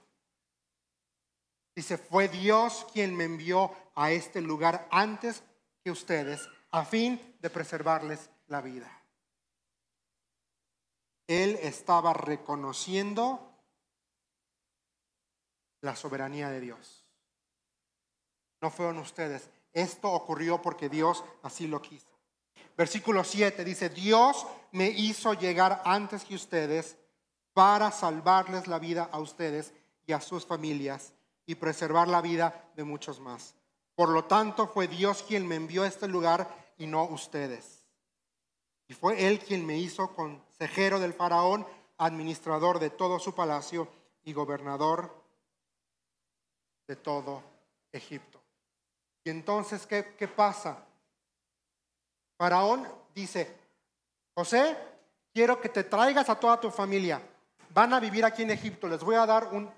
Dice, fue Dios quien me envió a este lugar antes que ustedes, a fin de preservarles la vida. Él estaba reconociendo la soberanía de Dios. No fueron ustedes. Esto ocurrió porque Dios así lo quiso. Versículo 7 dice, Dios me hizo llegar antes que ustedes para salvarles la vida a ustedes y a sus familias y preservar la vida de muchos más. Por lo tanto, fue Dios quien me envió a este lugar y no ustedes. Y fue él quien me hizo consejero del faraón, administrador de todo su palacio y gobernador de todo Egipto. Y entonces, ¿qué, qué pasa? Faraón dice, José, quiero que te traigas a toda tu familia. Van a vivir aquí en Egipto. Les voy a dar un,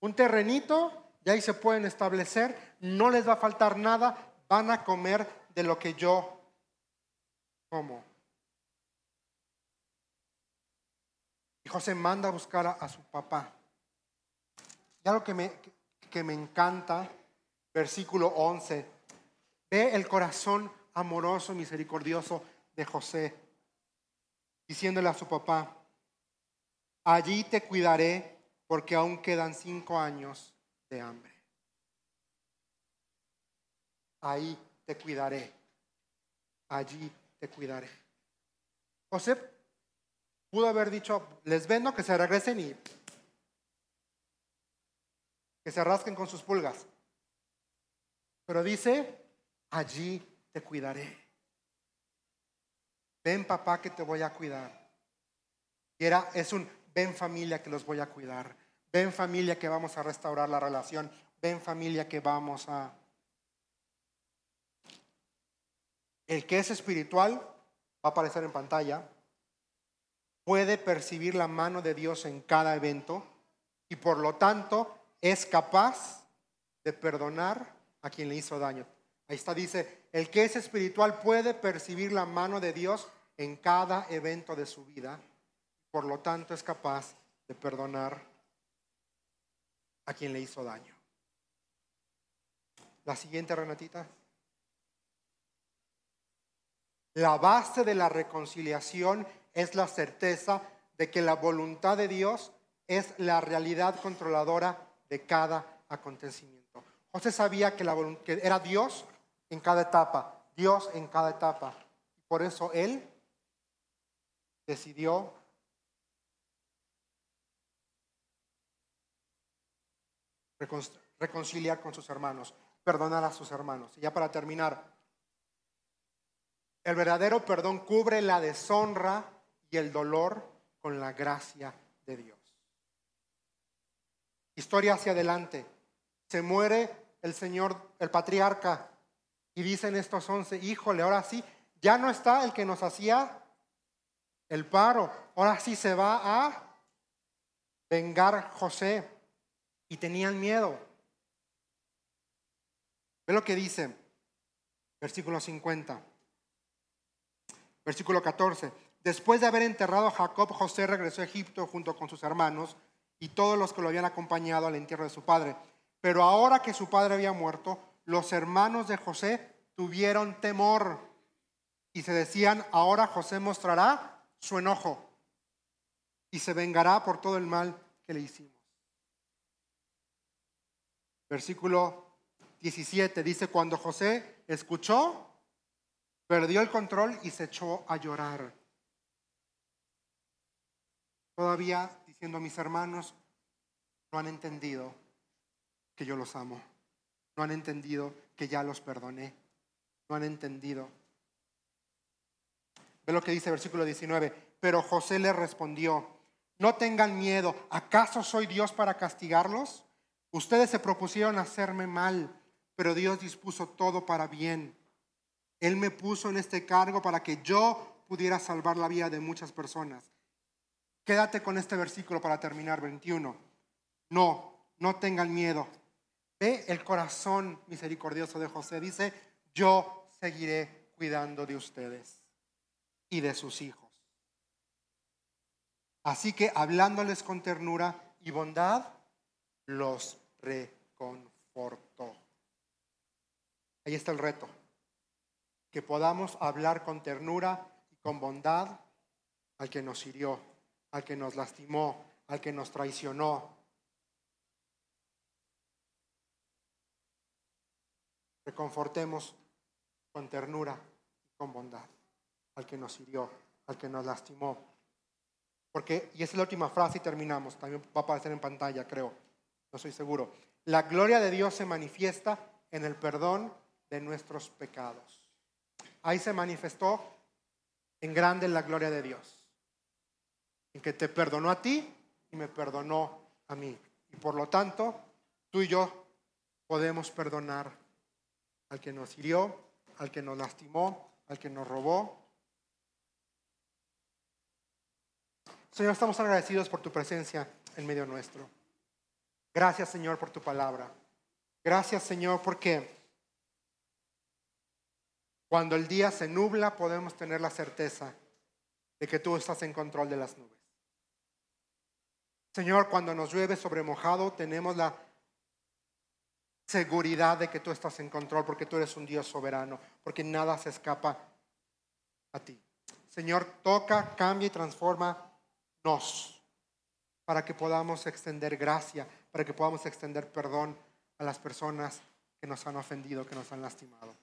un terrenito y ahí se pueden establecer. No les va a faltar nada. Van a comer de lo que yo ¿Cómo? Y José manda a buscar a, su papá. Ya lo que me, que me encanta, versículo 11, ve el corazón amoroso, misericordioso de José, diciéndole a su papá, allí te cuidaré porque aún quedan cinco años de hambre. Ahí te cuidaré. Allí cuidaré. José pudo haber dicho, les vendo que se regresen y que se rasquen con sus pulgas. Pero dice, allí te cuidaré. Ven papá que te voy a cuidar. Y era, es un ven familia que los voy a cuidar. Ven familia que vamos a restaurar la relación. Ven familia que vamos a El que es espiritual, va a aparecer en pantalla, puede percibir la mano de Dios en cada evento y por lo tanto es capaz de perdonar a quien le hizo daño. Ahí está, dice, el que es espiritual puede percibir la mano de Dios en cada evento de su vida, por lo tanto es capaz de perdonar a quien le hizo daño. La siguiente, Renatita. La base de la reconciliación es la certeza de que la voluntad de Dios es la realidad controladora de cada acontecimiento. José sabía que, la, era Dios en cada etapa, Dios en cada etapa. Por eso él decidió reconciliar con sus hermanos, perdonar a sus hermanos. Y ya para terminar, el verdadero perdón cubre la deshonra y el dolor con la gracia de Dios. Historia hacia adelante. Se muere el Señor, el patriarca, y dicen estos once, híjole, ahora sí, ya no está el que nos hacía el paro, ahora sí se va a vengar José. Y tenían miedo. Ve lo que dice, versículo 50. Versículo 14. Después de haber enterrado a Jacob, José regresó a Egipto junto con sus hermanos y todos los que lo habían acompañado al entierro de su padre. Pero ahora que su padre había muerto, los hermanos de José tuvieron temor y se decían, ahora José mostrará su enojo y se vengará por todo el mal que le hicimos. Versículo 17 dice, cuando José escuchó, perdió el control y se echó a llorar. Todavía diciendo mis hermanos, no han entendido que yo los amo. No han entendido que ya los perdoné. No han entendido. Ve lo que dice versículo 19. Pero José le respondió, no tengan miedo. ¿Acaso soy Dios para castigarlos? Ustedes se propusieron hacerme mal, pero Dios dispuso todo para bien. Él me puso en este cargo para que yo pudiera salvar la vida de muchas personas. Quédate con este versículo para terminar, 21. No, no tengan miedo. Ve el corazón misericordioso de José. Dice, yo seguiré cuidando de ustedes y de sus hijos. Así que hablándoles con ternura y bondad, los reconfortó. Ahí está el reto. Que podamos hablar con ternura y con bondad al que nos hirió, al que nos lastimó, al que nos traicionó. Reconfortemos con ternura y con bondad al que nos hirió, al que nos lastimó. Porque, y esa es la última frase y terminamos, también va a aparecer en pantalla, creo, no soy seguro. La gloria de Dios se manifiesta en el perdón de nuestros pecados. Ahí se manifestó en grande la gloria de Dios, en que te perdonó a ti y me perdonó a mí. Y por lo tanto, tú y yo podemos perdonar al que nos hirió, al que nos lastimó, al que nos robó, Señor, estamos agradecidos por tu presencia en medio nuestro. Gracias, Señor, por tu palabra. Gracias, Señor, porque cuando el día se nubla podemos tener la certeza de que tú estás en control de las nubes. Señor, cuando nos llueve sobre mojado tenemos la seguridad de que tú estás en control porque tú eres un Dios soberano, porque nada se escapa a ti. Señor, toca, cambia y transforma nos, para que podamos extender gracia, para que podamos extender perdón a las personas que nos han ofendido, que nos han lastimado.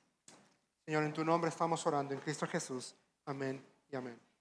Señor, en tu nombre estamos orando, en Cristo Jesús. Amén y amén.